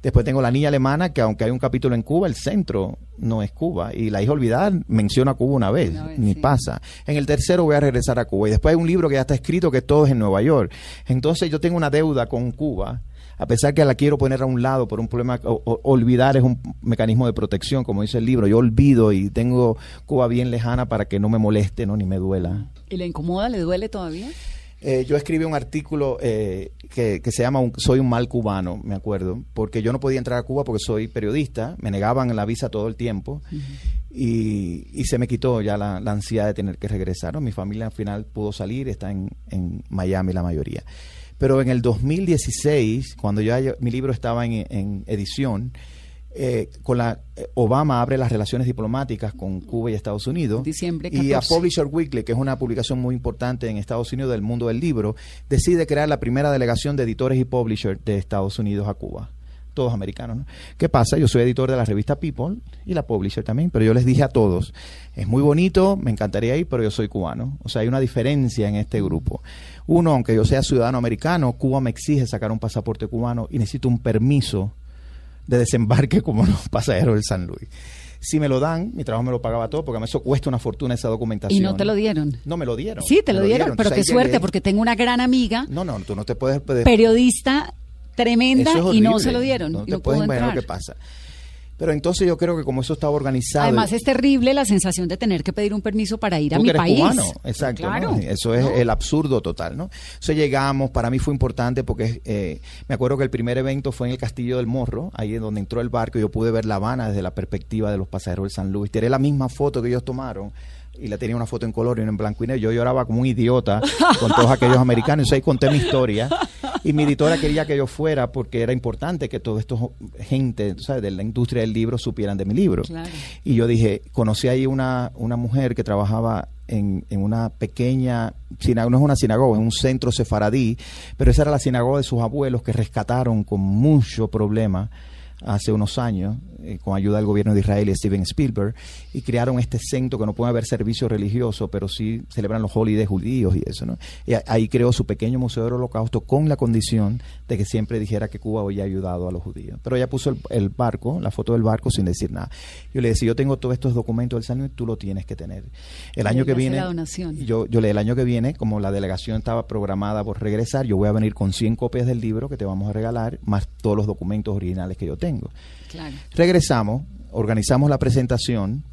S5: Después tengo La Niña Alemana, que aunque hay un capítulo en Cuba, el centro no es Cuba. Y La Hija Olvidada menciona a Cuba una vez,
S4: Una vez,
S5: ni
S4: sí.
S5: pasa. En el tercero voy a regresar a Cuba. Y después hay un libro que ya está escrito que todo es en Nueva York. Entonces yo tengo una deuda con Cuba. A pesar que la quiero poner a un lado por un problema, o- o- olvidar es un mecanismo de protección, como dice el libro. Yo olvido y tengo Cuba bien lejana para que no me moleste, ¿no? ni me duela.
S4: ¿Y le incomoda? ¿Le duele todavía?
S5: Eh, yo escribí un artículo eh, que, se llama Soy un mal cubano, me acuerdo, porque yo no podía entrar a Cuba porque soy periodista, me negaban la visa todo el tiempo y, y se me quitó ya la, ansiedad de tener que regresar. Mi familia al final pudo salir, está en, en Miami la mayoría. Pero en el 2016, cuando ya mi libro estaba en, en edición, eh, con la eh, Obama abre las relaciones diplomáticas con Cuba y Estados Unidos.
S4: Diciembre
S5: Y a
S4: 14.
S5: Publisher Weekly, que es una publicación muy importante en Estados Unidos del mundo del libro, decide crear la primera delegación de editores y publishers de Estados Unidos a Cuba. Todos americanos, ¿no? ¿Qué pasa? Yo soy editor de la revista People y la publisher también, pero yo les dije a todos, es muy bonito, me encantaría ir, pero yo soy cubano. O sea, hay una diferencia en este grupo. Uno, aunque yo sea ciudadano americano, Cuba me exige sacar un pasaporte cubano y necesito un permiso de desembarque como los pasajeros del San Luis. Si me lo dan, mi trabajo me lo pagaba todo, porque a mí eso cuesta una fortuna esa documentación.
S4: ¿Y no te lo dieron?
S5: No me lo dieron.
S4: Sí, te lo dieron, pero
S5: Entonces,
S4: qué suerte,
S5: llegué.
S4: porque tengo una gran amiga,
S5: No, no, tú no te puedes...
S4: periodista tremenda,
S5: es
S4: y no se lo dieron.
S5: No te
S4: no
S5: puedes imaginar lo que pasa. Pero entonces yo creo que como eso estaba organizado...
S4: Además es terrible la sensación de tener que pedir un permiso para ir a mi país.
S5: cubano, exacto.
S4: Claro.
S5: ¿no? Eso es
S4: ¿no?
S5: el absurdo total, ¿no? Entonces llegamos, para mí fue importante porque eh, me acuerdo que el primer evento fue en el Castillo del Morro, ahí es donde entró el barco y yo pude ver La Habana desde la perspectiva de los pasajeros del San Luis. Tiré la misma foto que ellos tomaron y la tenía una foto en color y una en blanco y negro. Yo lloraba como un idiota con todos aquellos americanos. Y ahí conté mi historia. Y mi editora quería que yo fuera porque era importante que todo esto gente ¿sabes? de la industria del libro supieran de mi libro.
S4: Claro.
S5: Y yo dije, conocí ahí una, una mujer que trabajaba en, en una pequeña sinagoga, no es una sinagoga, es un centro sefaradí, pero esa era la sinagoga de sus abuelos que rescataron con mucho problema hace unos años, eh, con ayuda del gobierno de Israel y Steven Spielberg, y crearon este centro que no puede haber servicio religioso, pero sí celebran los holidays judíos y eso, ¿no? Y ahí creó su pequeño museo del holocausto con la condición de que siempre dijera que Cuba había ayudado a los judíos. Pero ella puso el, el barco, la foto del barco sin decir nada. Yo le decía, yo tengo todos estos documentos del San Luis, tú lo tienes que tener. El
S4: Y
S5: año que viene,
S4: la donación.
S5: yo, yo le el año que viene, como la delegación estaba programada por regresar, yo voy a venir con 100 copias del libro que te vamos a regalar, más todos los documentos originales que yo tengo.
S4: Claro.
S5: Regresamos, organizamos la presentación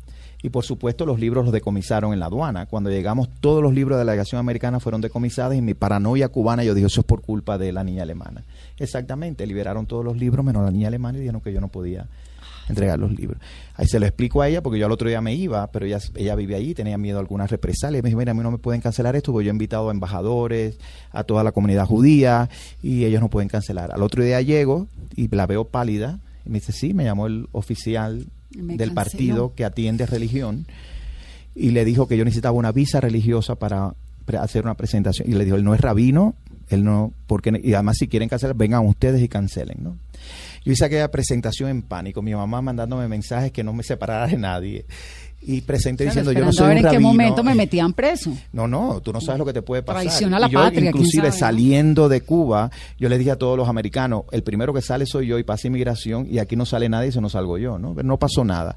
S5: y por supuesto los libros los decomisaron en la aduana. Cuando llegamos todos los libros de la delegación americana fueron decomisados y mi paranoia cubana yo dije eso es por culpa de la niña alemana. Exactamente, liberaron todos los libros menos la niña alemana y dijeron que yo no podía entregar los libros. Ahí se lo explico a ella porque yo al otro día me iba, pero ella, ella vive allí, tenía miedo a algunas represalias. Me dijo, mira, a mí no me pueden cancelar esto porque yo he invitado a embajadores, a toda la comunidad judía y ellos no pueden cancelar. Al otro día llego y la veo pálida y me dice, sí, me llamó el oficial
S4: Me
S5: del
S4: canceló.
S5: partido que atiende religión y le dijo que yo necesitaba una visa religiosa para hacer una presentación. Y le dijo, él no es rabino, él no, porque, y además si quieren cancelar, vengan ustedes y cancelen, ¿no? Yo hice aquella presentación en pánico, mi mamá mandándome mensajes que no me separara de nadie. Y presenté
S4: Claro,
S5: diciendo, yo no soy
S4: a ver
S5: un
S4: en qué momento me metían preso.
S5: No, no, tú no sabes lo que te puede pasar.
S4: Traición a la
S5: Y yo,
S4: patria,
S5: inclusive
S4: ¿no?
S5: saliendo de Cuba, yo le dije a todos los americanos, el primero que sale soy yo y pasa inmigración y aquí no sale nadie y se nos salgo yo, ¿no? Pero no pasó nada.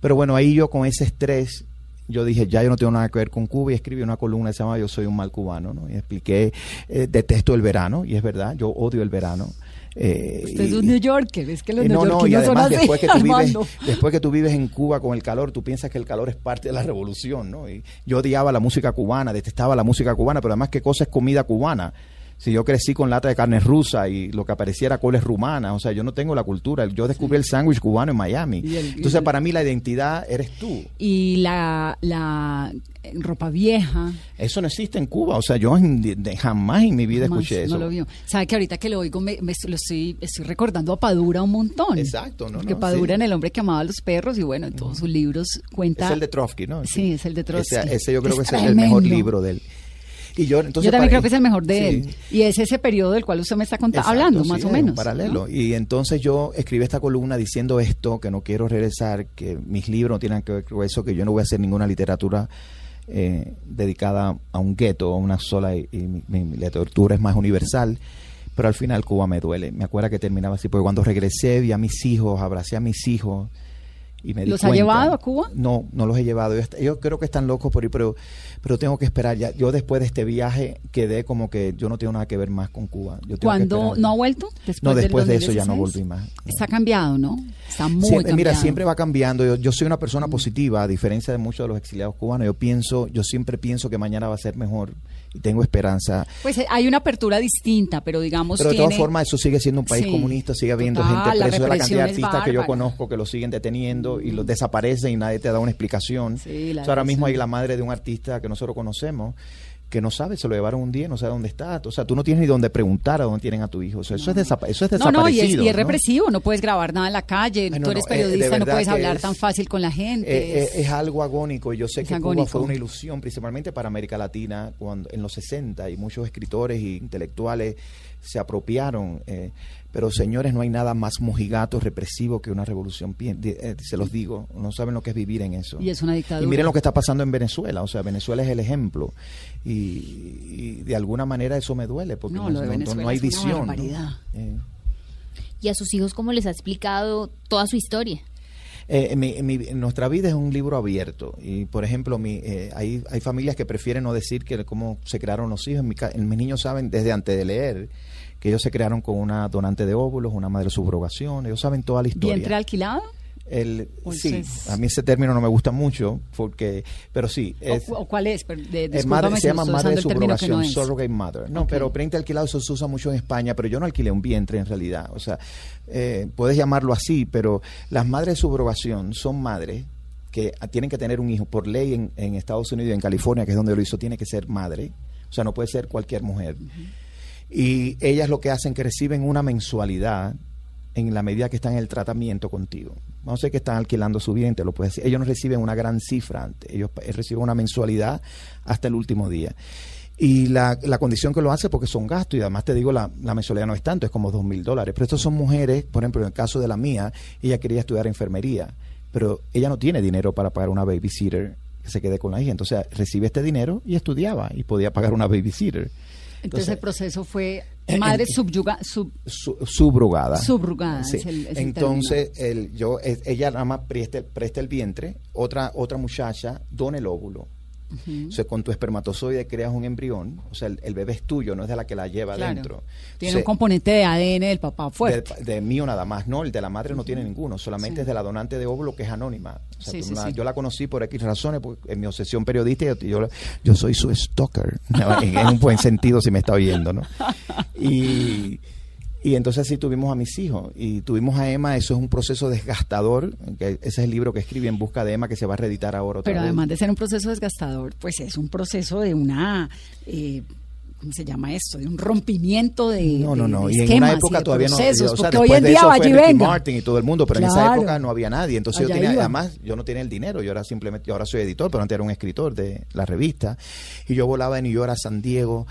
S5: Pero bueno, ahí yo con ese estrés, yo dije, ya yo no tengo nada que ver con Cuba y escribí una columna que se llama Yo soy un mal cubano, ¿no? Y expliqué, eh, detesto el verano, y es verdad, yo odio el verano. Eh,
S4: Usted es un New Yorker, es que los
S5: eh, no, no, y
S4: neoyorquinos son así,
S5: después que, tú vives, después que tú vives en Cuba con el calor, tú piensas que el calor es parte de la revolución, ¿no? Y yo odiaba la música cubana, detestaba la música cubana, pero además qué cosa es comida cubana. Si yo crecí con lata de carne rusa y lo que apareciera coles rumanas, o sea, yo no tengo la cultura. Yo descubrí el sándwich cubano en Miami.
S4: El-
S5: Entonces,
S4: el-
S5: para mí la identidad eres tú.
S4: Y la, la eh, ropa vieja.
S5: Eso no existe en Cuba. O sea, yo en- de- jamás en mi vida
S4: jamás
S5: escuché eso.
S4: No lo vio. Sabe que ahorita que lo oigo, me, me- lo estoy, estoy recordando a Padura un montón.
S5: Exacto, ¿no? No,
S4: Padura
S5: sí.
S4: en El hombre que amaba a los perros y bueno, en todos sus libros cuenta.
S5: Es el de Trotsky, ¿no?
S4: Sí, es el de Trotsky.
S5: Ese, ese yo creo
S4: Es
S5: que es el mejor libro de él. Y yo, entonces,
S4: Yo también
S5: para-
S4: creo que es el mejor de
S5: Sí.
S4: él. Y es ese periodo del cual usted me está
S5: Exacto,
S4: hablando,
S5: sí,
S4: más o menos.
S5: paralelo.
S4: ¿no?
S5: Y entonces yo escribí esta columna diciendo esto, que no quiero regresar, que mis libros no tienen que ver con eso, que yo no voy a hacer ninguna literatura eh, dedicada a un gueto, a una sola, y, y mi, mi literatura es más universal. Pero al final Cuba me duele. Me acuerdo que terminaba así, porque cuando regresé vi a mis hijos, abracé a mis hijos y me di
S4: ¿Los ha llevado a Cuba?
S5: No, no los he llevado. Yo, creo que están locos por ir, pero, pero tengo que esperar. Ya, yo después de este viaje quedé como que yo no tengo nada que ver más con Cuba. Yo tengo
S4: ¿Cuándo no ha vuelto?
S5: No,
S4: del
S5: después de eso ya no
S4: 2016?
S5: volví más.
S4: Está cambiado, ¿no? Está muy
S5: Siempre-
S4: cambiado.
S5: mira, siempre va cambiando. Yo, yo soy una
S4: Mm.
S5: persona positiva, a diferencia de muchos de los exiliados cubanos. Yo pienso, yo siempre pienso que mañana va a ser mejor y tengo esperanza.
S4: Pues eh, hay una apertura distinta, pero digamos
S5: Pero de
S4: tiene...
S5: todas formas, eso sigue siendo un país
S4: Sí,
S5: comunista, sigue habiendo
S4: total,
S5: gente
S4: la
S5: presa de la
S4: represión
S5: cantidad de artistas que yo conozco que los siguen deteniendo y los desaparecen y nadie te da una explicación.
S4: Sí,
S5: sea, ahora mismo hay la madre de un artista que nosotros conocemos que no sabe, se lo llevaron un día, no sabe dónde está. O sea, tú no tienes ni dónde preguntar a dónde tienen a tu hijo. O sea, eso, es desapa- eso es
S4: No,
S5: desaparecido.
S4: no, y es, y es
S5: ¿no?
S4: represivo, no puedes grabar nada en la calle,
S5: Ay, no,
S4: tú eres
S5: no, eh,
S4: periodista, no puedes hablar
S5: es-
S4: tan fácil con la gente.
S5: Eh, eh,
S4: es-
S5: es algo agónico y yo sé que Cuba fue una ilusión principalmente para América Latina cuando en los 60 y muchos escritores e intelectuales se apropiaron eh, pero señores no hay nada más mojigato represivo que una revolución eh, se los digo no saben lo que es vivir en eso
S4: Y es una dictadura.
S5: y miren lo que está pasando en Venezuela o sea Venezuela es el ejemplo y, y de alguna manera eso me duele porque
S4: No,
S5: no,
S4: lo de
S5: no- no- hay
S4: es una
S5: visión ¿no? Eh,
S6: Y a sus hijos, ¿cómo les ha explicado toda su historia?
S5: Eh, mi- mi- nuestra vida es un libro abierto y, por ejemplo, mi, eh, hay, hay familias que prefieren no decir que cómo se crearon los hijos. En mi ca- en mis niños saben desde antes de leer que ellos se crearon con una donante de óvulos, una madre subrogación. Ellos saben toda la historia.
S4: ¿Vientre alquilado?
S5: El, sí, a mí ese término no me gusta mucho, porque, pero sí. Es,
S4: ¿O, o cuál es? De-
S5: es
S4: discúlpame
S5: madre, se llama madre de
S4: no
S5: subrogación,
S4: es.
S5: surrogate mother. No, pero vientre alquilado eso se usa mucho en España, pero yo no alquilé un vientre en realidad. O sea, eh, puedes llamarlo así, pero las madres de subrogación son madres que tienen que tener un hijo por ley en, en Estados Unidos y en California, que es donde lo hizo, tiene que ser madre. O sea, no puede ser cualquier mujer. Y ellas lo que hacen que reciben una mensualidad en la medida que están en el tratamiento contigo. Vamos a decir que están alquilando su vientre, lo puedes. Ellos no reciben una gran cifra antes, ellos eh, reciben una mensualidad hasta el último día. Y la, la condición que lo hace porque son gastos y además te digo, la, la mensualidad no es tanto, es como dos mil dólares. Pero estas son mujeres, por ejemplo, en el caso de la mía, ella quería estudiar enfermería, pero ella no tiene dinero para pagar una babysitter que se quede con la hija. Entonces recibe este dinero y estudiaba y podía pagar una babysitter.
S4: Entonces el proceso fue madre subjuga, sub,
S5: Su- subrogada.
S4: Subrogada,
S5: Sí.
S4: es el- es el
S5: Entonces, el, yo, ella nada más presta, presta el vientre, otra, otra muchacha dona el óvulo. O sea, con tu espermatozoide creas un embrión, o sea, el, el bebé es tuyo, no es de la que la lleva
S4: claro.
S5: dentro.
S4: Tiene
S5: O
S4: un componente de ADN del papá fuerte.
S5: del- de, mío nada más, no, el de la madre no tiene ninguno, solamente
S4: Sí.
S5: es de la donante de óvulo que es anónima. O sea,
S4: Sí, sí.
S5: Yo la conocí por X razones, porque en mi obsesión periodista, yo, yo, yo soy su stalker, en, en un buen sentido si me está oyendo, ¿no? Y, y entonces así tuvimos a mis hijos y tuvimos a Emma, eso es un proceso desgastador, que ese es el libro que escribí en busca de Emma que se va a reeditar ahora otra
S4: Pero
S5: vez.
S4: además de ser un proceso desgastador, pues es un proceso de una, eh, ¿cómo se llama esto? De un rompimiento de
S5: No, no, no.
S4: de
S5: Y en una época todavía no.
S4: procesos,
S5: o sea,
S4: porque hoy en
S5: de
S4: día
S5: Ricky
S4: venga.
S5: Martin y todo el mundo, pero en esa
S4: Claro.
S5: época no había nadie. Entonces yo
S4: Allá
S5: tenía,
S4: iba.
S5: además, yo no tenía el dinero. Yo era simplemente, yo ahora soy editor, pero antes era un escritor de la revista. Y yo volaba de New York a San Diego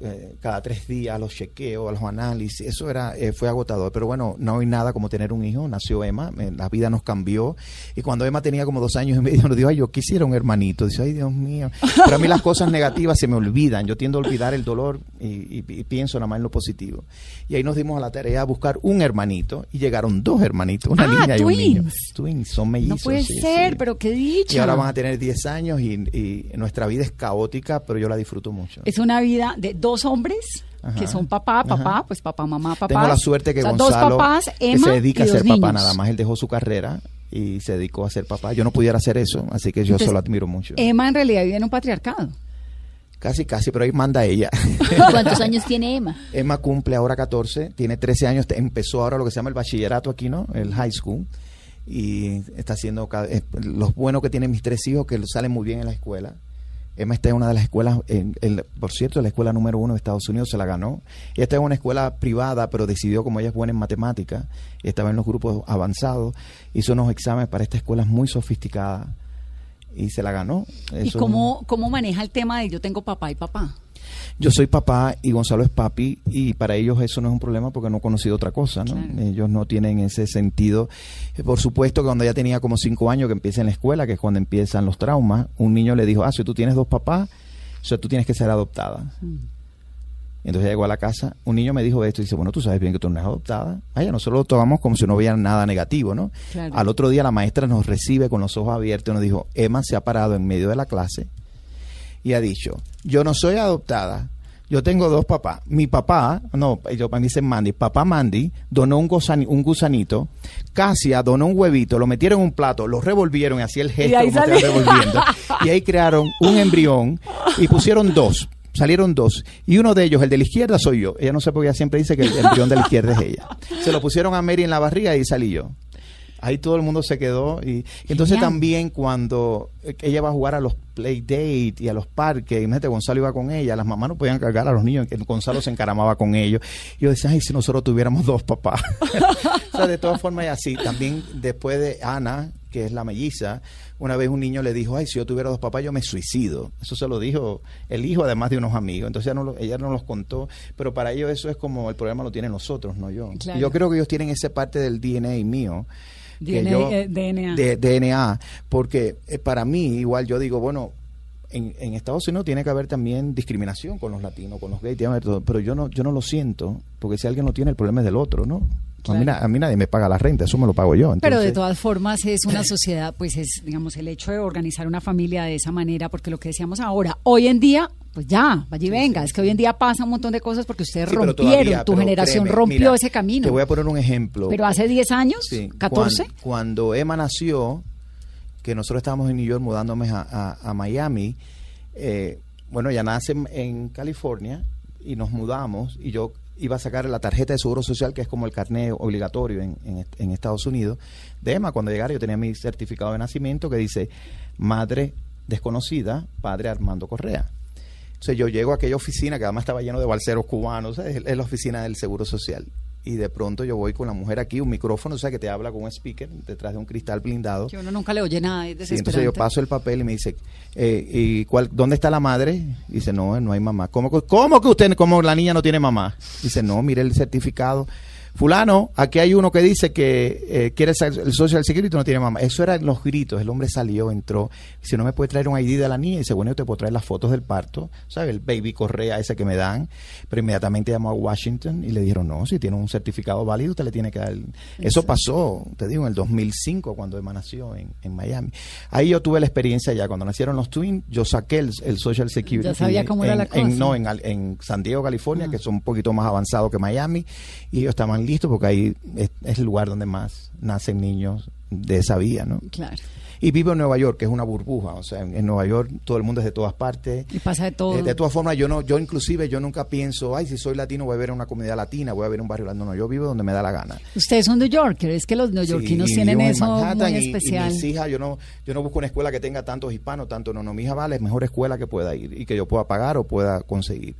S5: eh, cada tres días a los chequeos, a los análisis. Eso era, eh, fue agotador. Pero bueno, no hay nada como tener un hijo. Nació Emma, eh, la vida nos cambió. Y cuando Emma tenía como dos años y medio, nos dijo, ay, yo quisiera un hermanito. Dice, ay, Dios mío. Pero a mí las cosas negativas se me olvidan. Yo tiendo a olvidar el dolor y, y- y pienso nada más en lo positivo. Y ahí nos dimos a la tarea de buscar un hermanito y llegaron dos hermanitos, una
S4: Ah,
S5: niña y un niño.
S4: twins.
S5: Twins, son
S4: No
S5: mellizos.
S4: puede
S5: sí,
S4: ser,
S5: sí.
S4: pero qué dicha.
S5: Y ahora van a tener 10 años y, y nuestra vida es caótica, pero yo la disfruto mucho.
S4: Es una vida de dos hombres
S5: Ajá.
S4: que son papá, papá,
S5: Ajá.
S4: pues papá, mamá, papá.
S5: Tengo la suerte que
S4: O sea,
S5: Gonzalo,
S4: dos papás,
S5: que
S4: Emma
S5: se dedica a ser papá nada más, él dejó su carrera y se dedicó a ser papá. Yo no pudiera hacer eso, así que yo
S4: Entonces,
S5: solo admiro mucho.
S4: Emma en realidad vive en un patriarcado.
S5: Casi, casi, pero ahí manda ella.
S6: ¿Cuántos años tiene Emma?
S5: Emma cumple ahora 14, tiene 13 años, empezó ahora lo que se llama el bachillerato aquí, ¿no? El high school. Y está haciendo cada, eh, los buenos que tienen mis tres hijos que salen muy bien en la escuela. Emma está en una de las escuelas, en, en- por cierto, la escuela número uno de Estados Unidos se la ganó. Está en una escuela privada, pero decidió, como ella es buena en matemáticas, estaba en los grupos avanzados, hizo unos exámenes para esta escuela muy sofisticada y se la ganó.
S4: ¿Y cómo, cómo maneja el tema de yo tengo papá y papá?
S5: Yo soy papá y Gonzalo es papi y para ellos eso no es un problema porque no he conocido otra cosa, ¿no?
S4: Claro.
S5: Ellos no tienen ese sentido. Eh, Por supuesto que cuando ya tenía como cinco años que empieza en la escuela, que es cuando empiezan los traumas, un niño le dijo, ah, si tú tienes dos papás, o sea, tú tienes que ser adoptada. Entonces llegó a la casa, un niño me dijo esto y dice, bueno, tú sabes bien que tú no eres adoptada. Vaya, nosotros lo tomamos como si no hubiera nada negativo, ¿no?
S4: Claro.
S5: Al otro día la maestra nos recibe con los ojos abiertos y nos dijo, Emma se ha parado en medio de la clase y ha dicho, yo no soy adoptada, yo tengo dos papás. Mi papá, no, yo para mí dicen Mandy, papá Mandy donó un, un gusanito, Casia donó un huevito, lo metieron en un plato, lo revolvieron y hacía el gesto
S4: Y ahí
S5: como revolviendo. Y ahí crearon un embrión y pusieron dos. Salieron dos. Y uno de ellos, el de la izquierda, soy yo. Ella no sé por qué ella siempre dice que el embrión de la izquierda es ella. Se lo pusieron a Mary en la barriga y salí yo. Ahí todo el mundo se quedó. Y, y entonces
S4: Genial.
S5: también cuando eh, ella va a jugar a los play date y a los parques, imagínate, Gonzalo iba con ella, las mamás no podían cargar a los niños, que Gonzalo se encaramaba con ellos. Y yo decía, ay, si nosotros tuviéramos dos papás. o sea, de todas formas, y así. También después de Ana, que es la melliza, una vez un niño le dijo, ay, si yo tuviera dos papás, yo me suicido. Eso se lo dijo el hijo, además de unos amigos. Entonces ella no, lo- ella no los contó, pero para ellos eso es como el problema lo tienen nosotros, no yo.
S4: Claro.
S5: Y yo creo que ellos tienen esa parte del DNA mío. Que
S4: DNA,
S5: yo-
S4: eh, DNA.
S5: de DNA, porque eh, para mí, igual yo digo, bueno, en, en Estados Unidos tiene que haber también discriminación con los latinos, con los gays, tiene que haber todo, pero yo no, yo no lo siento, porque si alguien lo tiene, el problema es del otro, ¿no? A, mí, na- a mí nadie me paga la renta, eso me lo pago yo.
S4: Pero de todas formas es una sociedad, pues es, digamos, el hecho de organizar una familia de esa manera, porque lo que decíamos ahora, hoy en día, pues ya, vaya y venga, es que hoy en día pasa un montón de cosas porque ustedes
S5: Sí,
S4: rompieron,
S5: todavía,
S4: tu generación
S5: créeme,
S4: rompió
S5: mira,
S4: ese camino.
S5: Te voy a poner un ejemplo.
S4: Pero hace 10 años,
S5: Sí,
S4: 14,
S5: cuan- Cuando, Emma nació, que nosotros estábamos en New York mudándome a, a- a Miami, eh, bueno, ella nace en, en California y nos mudamos y yo iba a sacar la tarjeta de seguro social, que es como el carnet obligatorio en, en Estados Unidos, de Emma. Cuando llegara yo tenía mi certificado de nacimiento que dice madre desconocida, padre Armando Correa. Entonces yo llego a aquella oficina que además estaba lleno de balseros cubanos, es, es la oficina del Seguro Social. Y de pronto yo voy con la mujer aquí, un micrófono, o sea, que te habla con un speaker detrás de un cristal blindado.
S4: que uno nunca le oye nada, es
S5: Sí, entonces yo paso el papel y me dice, eh, ¿y cuál, dónde está la madre? Y dice, no, no hay mamá. ¿Cómo, que- cómo que usted, cómo la niña no tiene mamá? Dice, no, mire el certificado. Fulano, aquí hay uno que dice que eh, quiere el, el Social Security y no tiene mamá. Eso eran los gritos. El hombre salió, entró. Dice, no me puede traer un ID de la niña. Dice, bueno, yo te puedo traer las fotos del parto, ¿sabes? El baby correa ese que me dan. Pero inmediatamente llamó a Washington y le dijeron, no, si tiene un certificado válido, usted le tiene que dar. el-". Eso pasó, te digo, en el 2005, cuando Emma nació en, en Miami. Ahí yo tuve la experiencia ya. Cuando nacieron los twins, yo saqué el, el Social Security.
S4: Ya sabía cómo era la
S5: en-
S4: cosa.
S5: no, en San Diego, California,
S4: Ah.
S5: que son un poquito más avanzados que Miami, y ellos estaban listos porque ahí es, es el lugar donde más nacen niños de esa vía, ¿no?
S4: Claro.
S5: Y vivo en Nueva York, que es una burbuja, o sea, en, en Nueva York todo el mundo es de todas partes.
S4: Y pasa de todo.
S5: Eh, de todas formas, yo no, yo inclusive yo nunca pienso, ay, si soy latino voy a ver una comunidad latina, voy a ver un barrio latino. No, yo vivo donde me da la gana.
S4: Ustedes son New Yorkers, es que los neoyorquinos
S5: Sí,
S4: tienen eso muy
S5: y- y
S4: especial.
S5: mis hijas, yo no, yo no busco una escuela que tenga tantos hispanos, tanto no, no, mi hija va a la mejor escuela que pueda ir y que yo pueda pagar o pueda conseguir.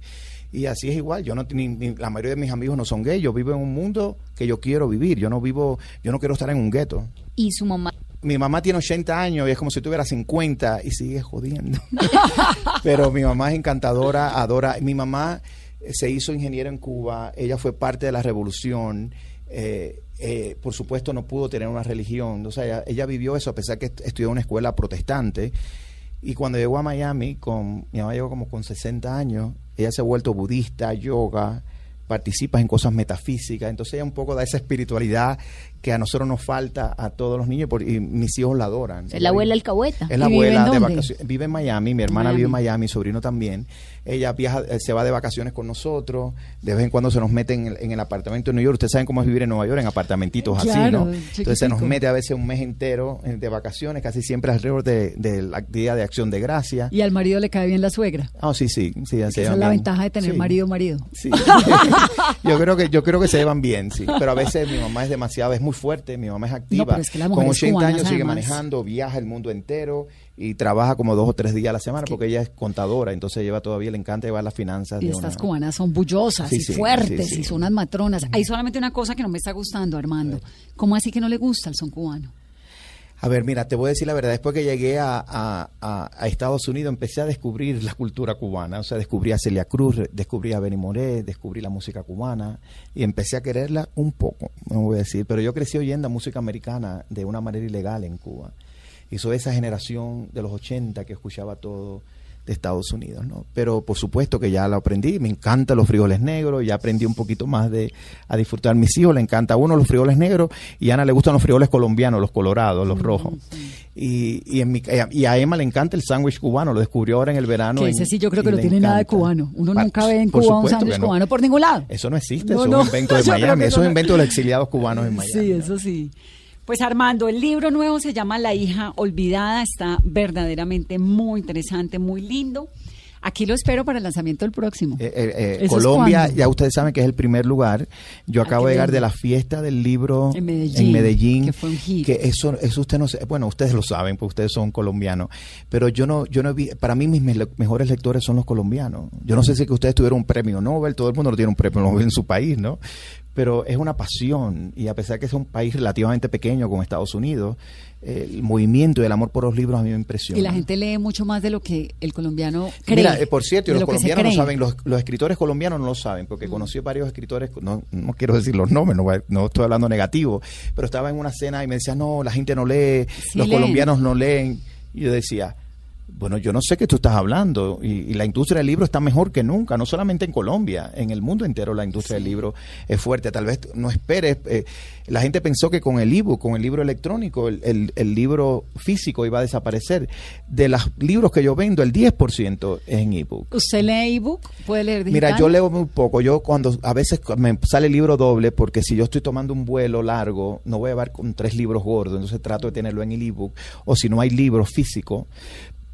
S5: Y así es igual, yo no ni- ni- la mayoría de mis amigos no son gays, yo vivo en un mundo que yo quiero vivir, yo no vivo, yo no quiero estar en un gueto.
S6: Y su mamá.
S5: Mi mamá tiene 80 años y es como si tuviera 50 y sigue jodiendo. Pero mi mamá es encantadora, adora. Mi mamá eh, se hizo ingeniera en Cuba, ella fue parte de la revolución. eh, eh, por supuesto no pudo tener una religión, o sea, ella, ella vivió eso a pesar que est- estudió en una escuela protestante. Y cuando llegó a Miami, con, mi mamá llegó como con 60 años, ella se ha vuelto budista, yoga, participa en cosas metafísicas, entonces ella un poco da esa espiritualidad que a nosotros nos falta a todos los niños por- y mis hijos la adoran.
S6: Es la abuela alcahueta.
S5: Es la
S4: ¿Y vive en
S5: abuela de vacaciones. Vive en Miami, mi hermana
S4: Miami.
S5: vive en Miami, mi sobrino también. Ella viaja, eh, se va de vacaciones con nosotros. De vez en cuando se nos mete en el, en el apartamento de New York. Ustedes saben cómo es vivir en Nueva York, en apartamentitos así, ¿no? Entonces se nos mete a veces un mes entero eh, de vacaciones, casi siempre alrededor de, de la Día de Acción de Gracia.
S4: Y al marido le cae bien la suegra.
S5: Ah, sí, sí, sí. se
S4: Esa es la
S5: bien.
S4: ventaja de tener
S5: Sí.
S4: marido marido.
S5: Sí. yo creo que yo creo que se llevan bien, sí. Pero a veces mi mamá es demasiado, es muy fuerte, mi mamá es activa.
S4: pero es que
S5: Con
S4: mujeres
S5: 80
S4: cubanas,
S5: años sigue
S4: además.
S5: manejando, viaja el mundo entero y trabaja como dos o tres días a la semana porque ella es contadora, entonces lleva todavía, le encanta llevar las finanzas
S4: Y
S5: de
S4: estas
S5: una-
S4: cubanas son bullosas
S5: Sí,
S4: y
S5: sí,
S4: fuertes
S5: sí.
S4: y son unas matronas. Hay solamente una cosa que no me está gustando, Armando. ¿Cómo así que no le gusta el son cubano?
S5: A ver, mira, te voy a decir la verdad. Después que llegué a, Estados Unidos, empecé a descubrir la cultura cubana. O sea, descubrí a Celia Cruz, descubrí a Benny Moré, descubrí la música cubana y empecé a quererla un poco, no voy a decir. Pero yo crecí oyendo música americana de una manera ilegal en Cuba. Y soy esa generación de los 80 que escuchaba todo de Estados Unidos, ¿no? Pero por supuesto que ya lo aprendí, me encantan los frijoles negros, ya aprendí un poquito más de a disfrutar. Mis hijos le encanta a uno los frijoles negros y a Ana le gustan los frijoles colombianos, los colorados, los rojos. Y, y, en mi, y a Emma le encanta el sándwich cubano, lo descubrió ahora en el verano.
S4: Que ese sí yo creo que no tiene nada de cubano. Uno nunca ve en
S5: por
S4: Cuba un sándwich
S5: no.
S4: cubano por ningún lado.
S5: Eso no existe,
S4: No,
S5: eso
S4: no,
S5: es un invento de Miami, eso es un invento de los exiliados cubanos en Miami.
S4: Sí, eso sí. Pues Armando, el libro nuevo se llama La hija olvidada, está verdaderamente muy interesante, muy lindo. Aquí lo espero para el lanzamiento del próximo.
S5: Eh, eh, eh,
S4: ¿Eso es
S5: Colombia, ya ustedes saben que es el primer lugar. Yo
S4: Ah,
S5: acabo de llegar de la fiesta del libro
S4: En Medellín,
S5: Medellín,
S4: que fue un hit.
S5: que eso, eso usted no sé, bueno, ustedes lo saben, porque ustedes son colombianos, pero yo no, yo no vi, para mí mis me- mejores lectores son los colombianos. Yo no sé si que ustedes tuvieron un premio Nobel, todo el mundo no tiene un premio Nobel en su país, ¿no? Pero es una pasión y a pesar que es un país relativamente pequeño como Estados Unidos, eh, el movimiento y el amor por los libros a mí me impresiona.
S4: Y la gente lee mucho más de lo que el colombiano cree.
S5: Mira, eh, por cierto, y
S4: de
S5: los
S4: lo
S5: colombianos no saben, los, los escritores colombianos no lo saben, porque conocí varios escritores, no, no quiero decir los nombres, no, estoy hablando negativo, pero estaba en una cena y me decía, no, la gente no lee,
S4: Sí
S5: los
S4: leen.
S5: colombianos no leen. Y yo decía, Bueno, yo no sé qué tú estás hablando y, y la industria del libro está mejor que nunca, no solamente en Colombia, en el mundo entero la industria del libro es fuerte. Tal vez no esperes, eh, la gente pensó que con el ebook, con el libro electrónico, el, el- el libro físico iba a desaparecer. De los libros que yo vendo, el 10% es en ebook.
S4: ¿Usted lee ebook? ¿Puede leer digital?
S5: Mira, yo leo muy poco. Yo cuando a veces me sale libro doble, porque si yo estoy tomando un vuelo largo, no voy a llevar con tres libros gordos, entonces trato de tenerlo en el ebook. O si no hay libro físico,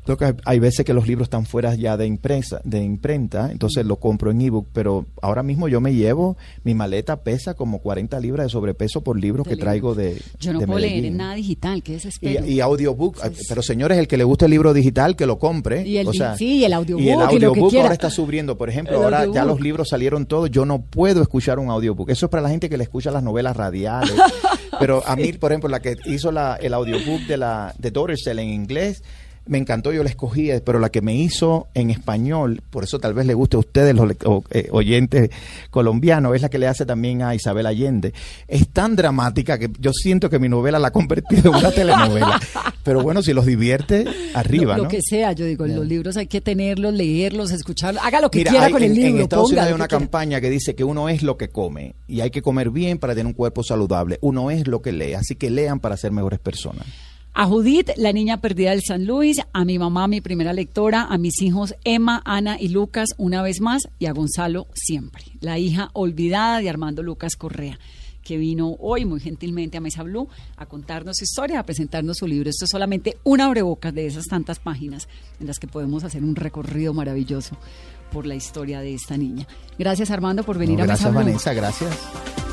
S5: creo que hay- veces que los libros están fuera ya de impresa, de imprenta, entonces lo compro en ebook. Pero ahora mismo yo me llevo, mi maleta pesa como 40 libras de sobrepeso por libros que traigo de.
S4: Yo no
S5: de
S4: puedo leer en
S5: Medellín.
S4: nada digital, qué
S5: Y,
S4: desespero.
S5: y audiobook, pero señores, el que le gusta el libro digital, que lo compre.
S4: Y el
S5: o
S4: di-
S5: sea,
S4: sí, y el audiobook,
S5: Y el
S4: y que
S5: audiobook ahora está subiendo. Por ejemplo,
S4: El
S5: ahora ya los libros salieron todos. Yo no puedo escuchar un audiobook. Eso es para la gente que le escucha las novelas radiales. pero a mí, por ejemplo, la que hizo la, el audiobook de la de Dorsey en inglés. Me encantó, yo la escogí, pero la que me hizo en español, por eso tal vez le guste a ustedes, los eh, oyentes colombianos, es la que le hace también a Isabel Allende. Es tan dramática que yo siento que mi novela la ha convertido en una telenovela. Pero bueno, si los divierte, arriba,
S4: lo, lo
S5: ¿no?
S4: que sea, yo digo, los libros hay que tenerlos, leerlos, escucharlos, haga lo que
S5: Mira,
S4: quiera
S5: hay-
S4: con el
S5: en,
S4: libro.
S5: en Estados Unidos hay una
S4: que quiera.
S5: campaña que dice que uno es lo que come y hay que comer bien para tener un cuerpo saludable. Uno es lo que lee, así que lean para ser mejores personas.
S4: A Judith, la niña perdida del San Luis, a mi mamá, mi primera lectora, a mis hijos Emma, Ana y Lucas una vez más y a Gonzalo siempre, la hija olvidada de Armando Lucas Correa, que vino hoy muy gentilmente a Mesa Blue a contarnos su historia, a presentarnos su libro. Esto es solamente una abrebocas de esas tantas páginas en las que podemos hacer un recorrido maravilloso por la historia de esta niña. Gracias Armando por venir
S5: No,
S4: a
S5: gracias
S4: Mesa Blue.
S5: Vanessa, gracias.